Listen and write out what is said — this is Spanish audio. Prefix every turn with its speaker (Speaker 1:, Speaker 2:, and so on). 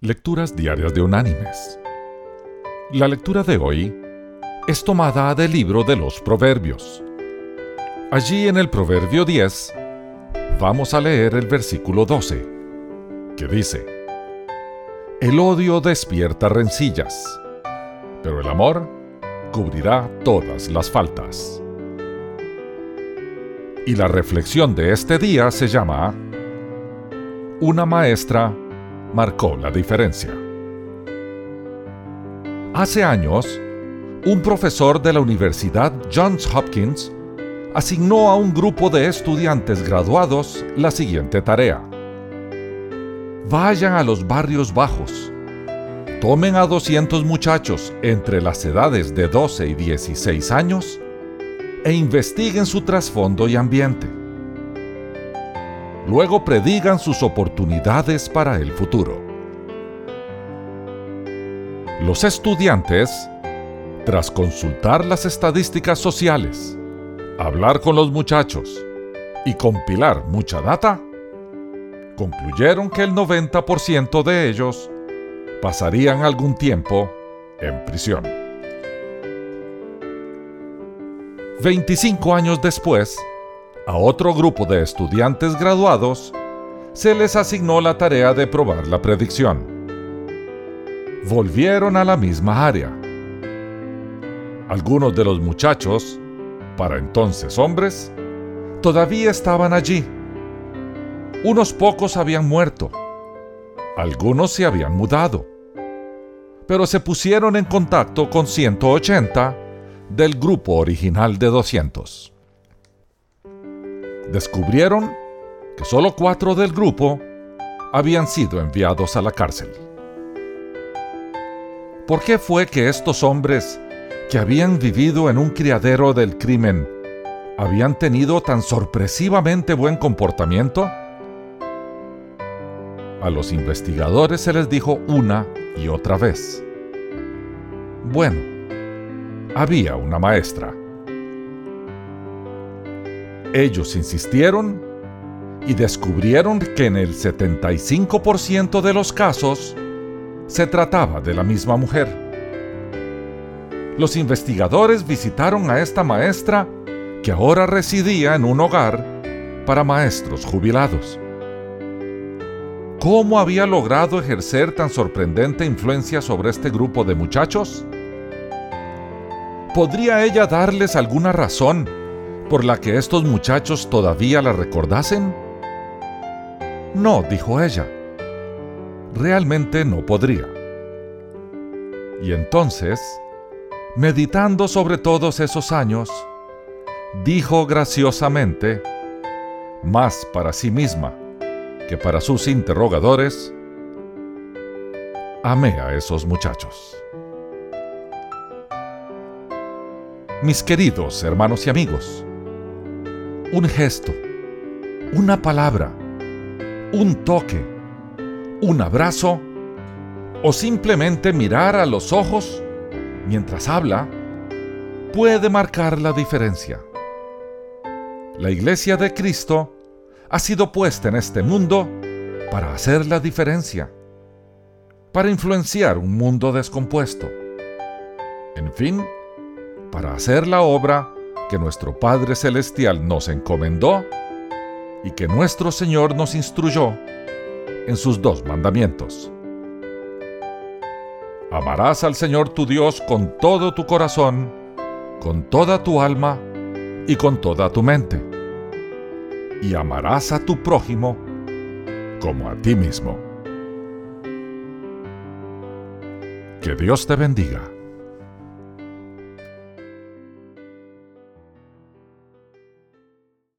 Speaker 1: Lecturas Diarias de Unánimes. La lectura de hoy es tomada del libro de los Proverbios. Allí en el Proverbio 10 vamos a leer el versículo 12, que dice, El odio despierta rencillas, pero el amor cubrirá todas las faltas. Y la reflexión de este día se llama Una maestra marcó la diferencia. Hace años, un profesor de la Universidad Johns Hopkins asignó a un grupo de estudiantes graduados la siguiente tarea. Vayan a los barrios bajos, tomen a 200 muchachos entre las edades de 12 y 16 años e investiguen su trasfondo y ambiente luego predigan sus oportunidades para el futuro. Los estudiantes, tras consultar las estadísticas sociales, hablar con los muchachos y compilar mucha data, concluyeron que el 90% de ellos pasarían algún tiempo en prisión. 25 años después, a otro grupo de estudiantes graduados se les asignó la tarea de probar la predicción. Volvieron a la misma área. Algunos de los muchachos, para entonces hombres, todavía estaban allí. Unos pocos habían muerto. Algunos se habían mudado. Pero se pusieron en contacto con 180 del grupo original de 200 descubrieron que solo cuatro del grupo habían sido enviados a la cárcel. ¿Por qué fue que estos hombres que habían vivido en un criadero del crimen habían tenido tan sorpresivamente buen comportamiento? A los investigadores se les dijo una y otra vez. Bueno, había una maestra ellos insistieron y descubrieron que en el 75% de los casos se trataba de la misma mujer. Los investigadores visitaron a esta maestra que ahora residía en un hogar para maestros jubilados. ¿Cómo había logrado ejercer tan sorprendente influencia sobre este grupo de muchachos? ¿Podría ella darles alguna razón por la que estos muchachos todavía la recordasen? No, dijo ella. Realmente no podría. Y entonces, meditando sobre todos esos años, dijo graciosamente, más para sí misma que para sus interrogadores, amé a esos muchachos. Mis queridos hermanos y amigos, un gesto, una palabra, un toque, un abrazo o simplemente mirar a los ojos mientras habla puede marcar la diferencia. La iglesia de Cristo ha sido puesta en este mundo para hacer la diferencia, para influenciar un mundo descompuesto. En fin, para hacer la obra que nuestro Padre Celestial nos encomendó y que nuestro Señor nos instruyó en sus dos mandamientos. Amarás al Señor tu Dios con todo tu corazón, con toda tu alma y con toda tu mente. Y amarás a tu prójimo como a ti mismo. Que Dios te bendiga.